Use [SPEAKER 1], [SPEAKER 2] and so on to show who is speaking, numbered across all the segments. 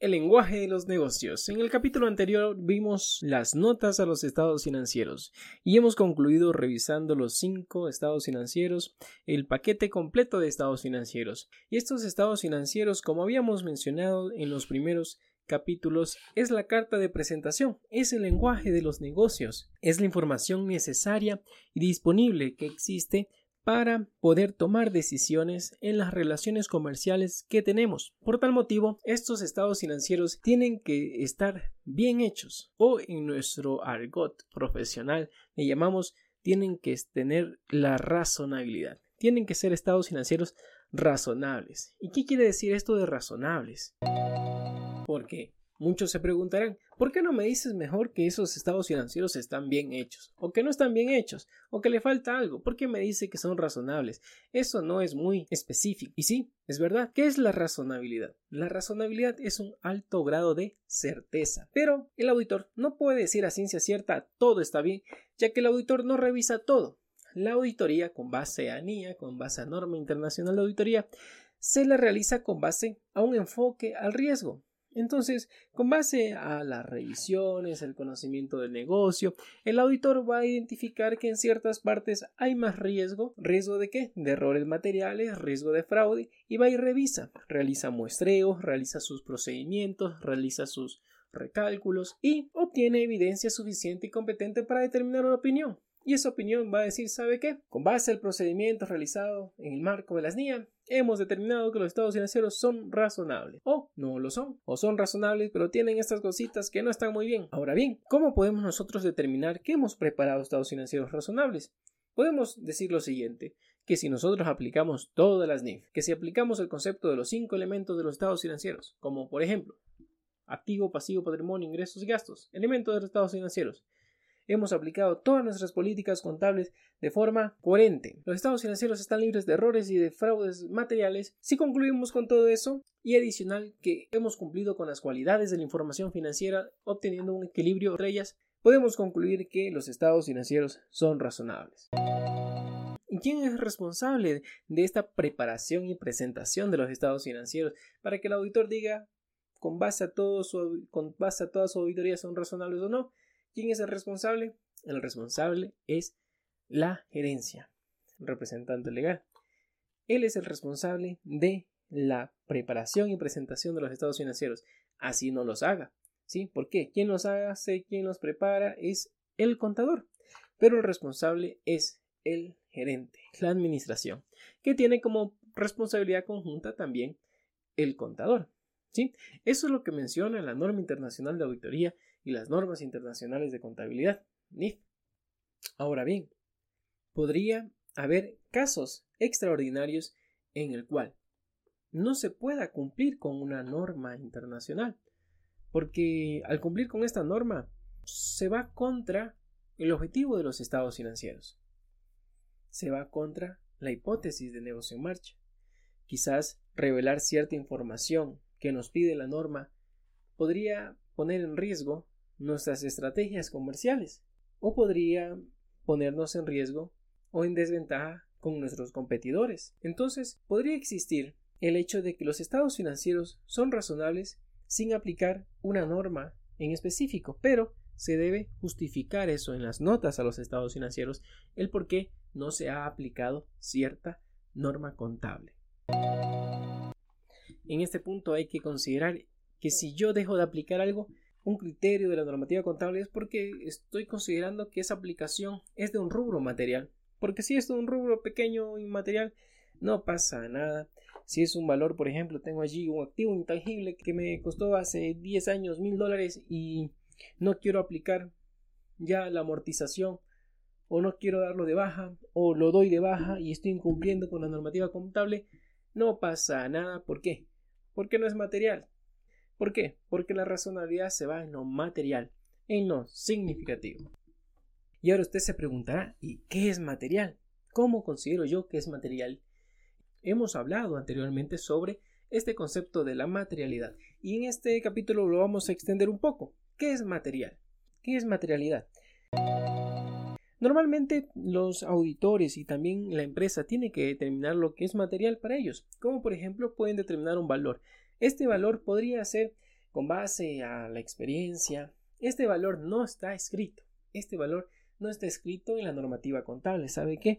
[SPEAKER 1] El lenguaje de los negocios. En el capítulo anterior vimos las notas a los estados financieros y hemos concluido revisando los cinco estados financieros, el paquete completo de estados financieros. Y estos estados financieros, como habíamos mencionado en los primeros capítulos, es la carta de presentación, es el lenguaje de los negocios, es la información necesaria y disponible que existe para poder tomar decisiones en las relaciones comerciales que tenemos. Por tal motivo, estos estados financieros tienen que estar bien hechos o en nuestro argot profesional le llamamos tienen que tener la razonabilidad. Tienen que ser estados financieros razonables. ¿Y qué quiere decir esto de razonables? Porque Muchos se preguntarán, ¿por qué no me dices mejor que esos estados financieros están bien hechos? ¿O que no están bien hechos? ¿O que le falta algo? ¿Por qué me dice que son razonables? Eso no es muy específico. Y sí, es verdad. ¿Qué es la razonabilidad? La razonabilidad es un alto grado de certeza. Pero el auditor no puede decir a ciencia cierta todo está bien, ya que el auditor no revisa todo. La auditoría, con base a NIA, con base a norma internacional de auditoría, se la realiza con base a un enfoque al riesgo. Entonces, con base a las revisiones, el conocimiento del negocio, el auditor va a identificar que en ciertas partes hay más riesgo. ¿Riesgo de qué? De errores materiales, riesgo de fraude, y va y revisa. Realiza muestreos, realiza sus procedimientos, realiza sus recálculos y obtiene evidencia suficiente y competente para determinar una opinión. Y esa opinión va a decir, ¿sabe qué? Con base al procedimiento realizado en el marco de las NIA, hemos determinado que los estados financieros son razonables. O no lo son. O son razonables, pero tienen estas cositas que no están muy bien. Ahora bien, ¿cómo podemos nosotros determinar que hemos preparado estados financieros razonables? Podemos decir lo siguiente, que si nosotros aplicamos todas las NIF, que si aplicamos el concepto de los cinco elementos de los estados financieros, como por ejemplo, activo, pasivo, patrimonio, ingresos y gastos, elementos de los estados financieros, hemos aplicado todas nuestras políticas contables de forma coherente. Los estados financieros están libres de errores y de fraudes materiales. Si concluimos con todo eso y adicional que hemos cumplido con las cualidades de la información financiera obteniendo un equilibrio entre ellas, podemos concluir que los estados financieros son razonables. ¿Y quién es responsable de esta preparación y presentación de los estados financieros para que el auditor diga con base a, todo su, con base a toda su auditoría son razonables o no? ¿Quién es el responsable? El responsable es la gerencia, representante legal. Él es el responsable de la preparación y presentación de los estados financieros. Así no los haga. ¿Sí? ¿Por qué? Quien los hace, quien los prepara es el contador. Pero el responsable es el gerente, la administración, que tiene como responsabilidad conjunta también el contador. ¿Sí? Eso es lo que menciona la norma internacional de auditoría y las normas internacionales de contabilidad, NIF. Ahora bien, podría haber casos extraordinarios en el cual no se pueda cumplir con una norma internacional, porque al cumplir con esta norma se va contra el objetivo de los estados financieros, se va contra la hipótesis de negocio en marcha. Quizás revelar cierta información que nos pide la norma podría poner en riesgo nuestras estrategias comerciales o podría ponernos en riesgo o en desventaja con nuestros competidores. Entonces, podría existir el hecho de que los estados financieros son razonables sin aplicar una norma en específico, pero se debe justificar eso en las notas a los estados financieros, el por qué no se ha aplicado cierta norma contable. En este punto hay que considerar que si yo dejo de aplicar algo, un criterio de la normativa contable es porque estoy considerando que esa aplicación es de un rubro material. Porque si es de un rubro pequeño y material, no pasa nada. Si es un valor, por ejemplo, tengo allí un activo intangible que me costó hace 10 años mil dólares y no quiero aplicar ya la amortización o no quiero darlo de baja o lo doy de baja y estoy incumpliendo con la normativa contable, no pasa nada. ¿Por qué? Porque no es material. ¿Por qué? Porque la razonabilidad se va en lo material, en lo significativo. Y ahora usted se preguntará, ¿y qué es material? ¿Cómo considero yo que es material? Hemos hablado anteriormente sobre este concepto de la materialidad y en este capítulo lo vamos a extender un poco. ¿Qué es material? ¿Qué es materialidad? Normalmente los auditores y también la empresa tienen que determinar lo que es material para ellos, como por ejemplo pueden determinar un valor. Este valor podría ser con base a la experiencia, este valor no está escrito. Este valor no está escrito en la normativa contable. ¿Sabe qué?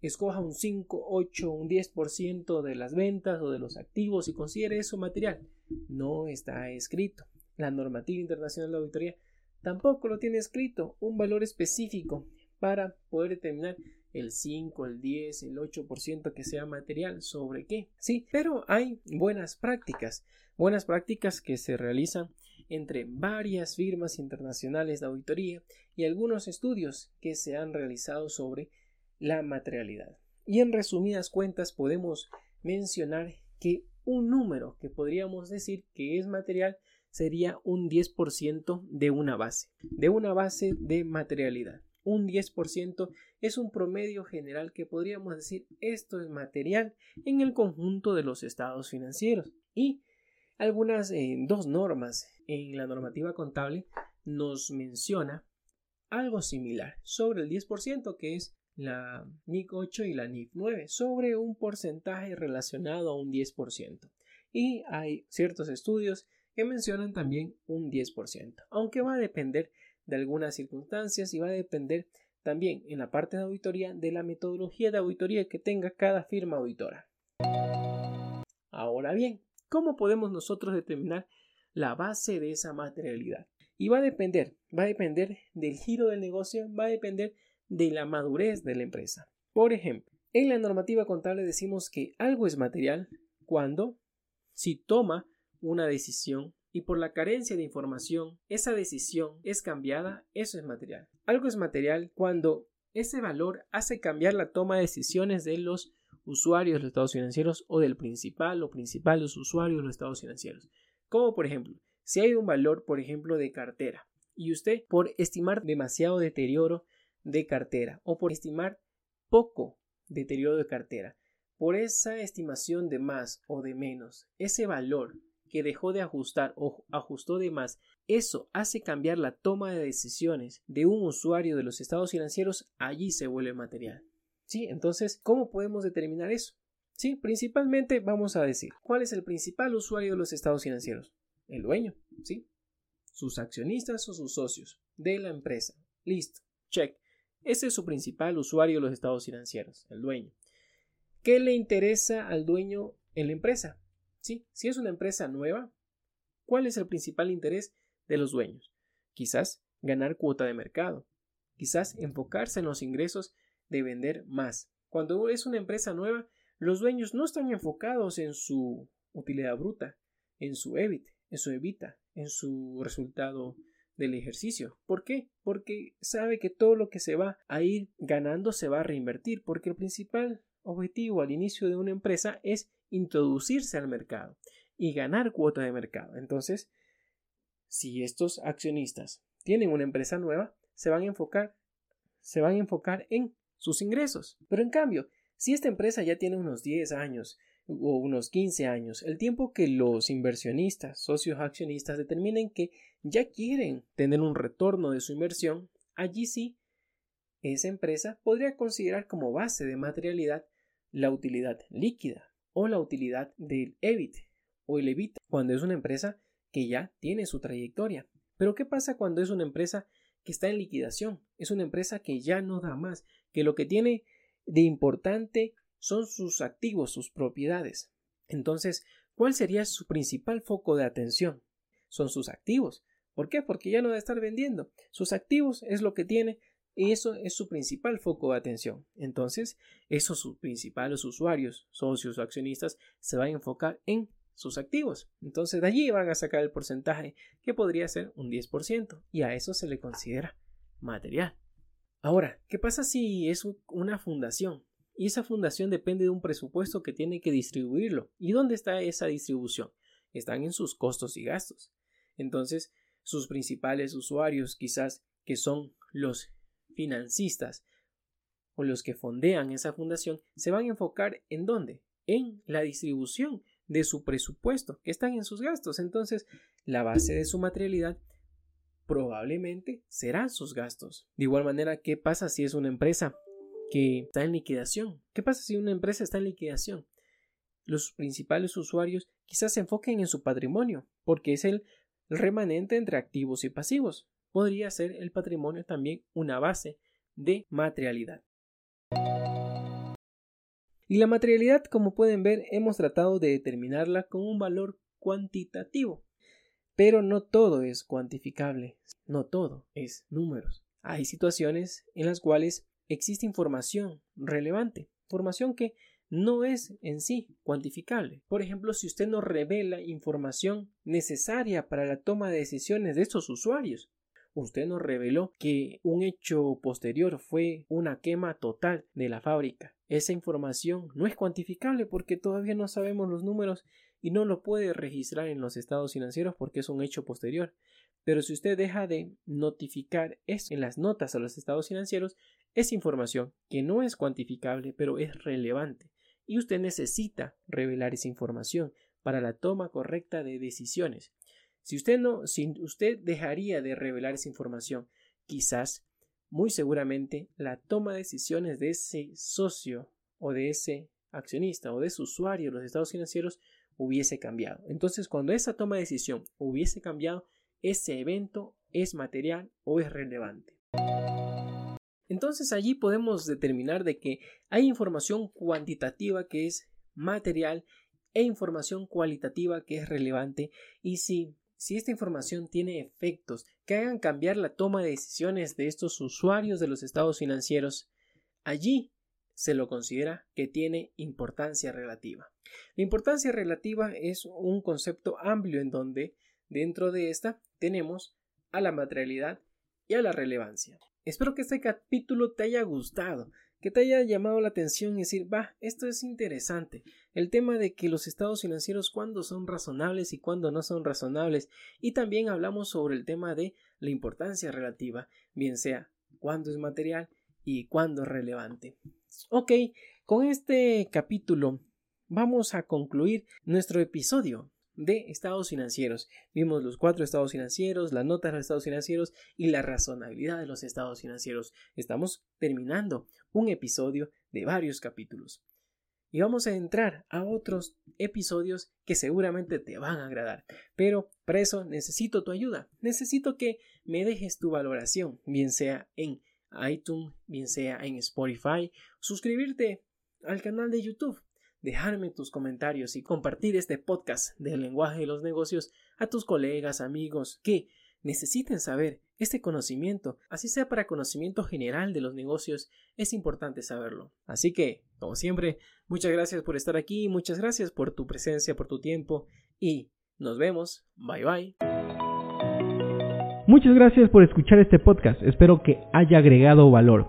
[SPEAKER 1] Escoja un 5, 8, un 10% de las ventas o de los activos y considere eso material. No está escrito. La normativa internacional de auditoría tampoco lo tiene escrito, un valor específico para poder determinar el 5, el 10, el 8% que sea material, ¿sobre qué? Sí, pero hay buenas prácticas, buenas prácticas que se realizan entre varias firmas internacionales de auditoría y algunos estudios que se han realizado sobre la materialidad. Y en resumidas cuentas podemos mencionar que un número que podríamos decir que es material sería un 10% de una base, de una base de materialidad. Un 10% es un promedio general que podríamos decir esto es material en el conjunto de los estados financieros. Y algunas eh, dos normas en la normativa contable nos menciona algo similar sobre el 10% que es la NIC 8 y la NIC 9 sobre un porcentaje relacionado a un 10%. Y hay ciertos estudios que mencionan también un 10%, aunque va a depender de algunas circunstancias y va a depender también en la parte de auditoría de la metodología de auditoría que tenga cada firma auditora. Ahora bien, ¿cómo podemos nosotros determinar la base de esa materialidad? Y va a depender, va a depender del giro del negocio, va a depender de la madurez de la empresa. Por ejemplo, en la normativa contable decimos que algo es material cuando si toma una decisión y por la carencia de información esa decisión es cambiada, eso es material. Algo es material cuando ese valor hace cambiar la toma de decisiones de los usuarios de los estados financieros o del principal o principales usuarios de los estados financieros. Como por ejemplo, si hay un valor, por ejemplo, de cartera y usted por estimar demasiado deterioro de cartera o por estimar poco deterioro de cartera, por esa estimación de más o de menos, ese valor que dejó de ajustar o ajustó de más, eso hace cambiar la toma de decisiones de un usuario de los estados financieros, allí se vuelve material. ¿Sí? Entonces, ¿cómo podemos determinar eso? Sí, principalmente vamos a decir, ¿cuál es el principal usuario de los estados financieros? El dueño, ¿sí? Sus accionistas o sus socios de la empresa. Listo, check. Ese es su principal usuario de los estados financieros, el dueño. ¿Qué le interesa al dueño en la empresa? Sí, si es una empresa nueva, ¿cuál es el principal interés de los dueños? Quizás ganar cuota de mercado, quizás enfocarse en los ingresos de vender más. Cuando es una empresa nueva, los dueños no están enfocados en su utilidad bruta, en su EBIT, en su EBITA, en su resultado del ejercicio. ¿Por qué? Porque sabe que todo lo que se va a ir ganando se va a reinvertir, porque el principal objetivo al inicio de una empresa es introducirse al mercado y ganar cuota de mercado. Entonces, si estos accionistas tienen una empresa nueva, se van a enfocar, se van a enfocar en sus ingresos. Pero en cambio, si esta empresa ya tiene unos 10 años o unos 15 años, el tiempo que los inversionistas, socios accionistas determinen que ya quieren tener un retorno de su inversión, allí sí esa empresa podría considerar como base de materialidad la utilidad líquida o la utilidad del EBIT o el EBIT cuando es una empresa que ya tiene su trayectoria. Pero ¿qué pasa cuando es una empresa que está en liquidación? Es una empresa que ya no da más, que lo que tiene de importante son sus activos, sus propiedades. Entonces, ¿cuál sería su principal foco de atención? Son sus activos. ¿Por qué? Porque ya no va a estar vendiendo. Sus activos es lo que tiene eso es su principal foco de atención. Entonces, esos sus principales usuarios, socios o accionistas, se van a enfocar en sus activos. Entonces, de allí van a sacar el porcentaje que podría ser un 10% y a eso se le considera material. Ahora, ¿qué pasa si es una fundación? Y esa fundación depende de un presupuesto que tiene que distribuirlo. ¿Y dónde está esa distribución? Están en sus costos y gastos. Entonces, sus principales usuarios quizás que son los financistas o los que fondean esa fundación se van a enfocar en dónde? En la distribución de su presupuesto que están en sus gastos. Entonces, la base de su materialidad probablemente serán sus gastos. De igual manera, ¿qué pasa si es una empresa que está en liquidación? ¿Qué pasa si una empresa está en liquidación? los principales usuarios quizás se enfoquen en su patrimonio, porque es el remanente entre activos y pasivos. Podría ser el patrimonio también una base de materialidad. Y la materialidad, como pueden ver, hemos tratado de determinarla con un valor cuantitativo. Pero no todo es cuantificable, no todo es números. Hay situaciones en las cuales existe información relevante, información que no es en sí cuantificable. Por ejemplo, si usted nos revela información necesaria para la toma de decisiones de estos usuarios, usted nos reveló que un hecho posterior fue una quema total de la fábrica. Esa información no es cuantificable porque todavía no sabemos los números y no lo puede registrar en los estados financieros porque es un hecho posterior. Pero si usted deja de notificar eso en las notas a los estados financieros, es información que no es cuantificable, pero es relevante. Y usted necesita revelar esa información para la toma correcta de decisiones. Si usted no, si usted dejaría de revelar esa información, quizás, muy seguramente, la toma de decisiones de ese socio o de ese accionista o de ese usuario de los estados financieros hubiese cambiado. Entonces, cuando esa toma de decisión hubiese cambiado, ese evento es material o es relevante. Entonces allí podemos determinar de que hay información cuantitativa que es material e información cualitativa que es relevante y si, si esta información tiene efectos que hagan cambiar la toma de decisiones de estos usuarios de los estados financieros, allí se lo considera que tiene importancia relativa. La importancia relativa es un concepto amplio en donde dentro de esta tenemos a la materialidad y a la relevancia. Espero que este capítulo te haya gustado, que te haya llamado la atención y decir, va, esto es interesante. El tema de que los estados financieros cuándo son razonables y cuándo no son razonables. Y también hablamos sobre el tema de la importancia relativa, bien sea cuándo es material y cuándo es relevante. Ok, con este capítulo vamos a concluir nuestro episodio de estados financieros. Vimos los cuatro estados financieros, la nota de los estados financieros y la razonabilidad de los estados financieros. Estamos terminando un episodio de varios capítulos. Y vamos a entrar a otros episodios que seguramente te van a agradar. Pero para eso necesito tu ayuda. Necesito que me dejes tu valoración, bien sea en iTunes, bien sea en Spotify, suscribirte al canal de YouTube dejarme tus comentarios y compartir este podcast del lenguaje de los negocios a tus colegas, amigos que necesiten saber este conocimiento, así sea para conocimiento general de los negocios, es importante saberlo. Así que, como siempre, muchas gracias por estar aquí, muchas gracias por tu presencia, por tu tiempo y nos vemos. Bye bye.
[SPEAKER 2] Muchas gracias por escuchar este podcast, espero que haya agregado valor.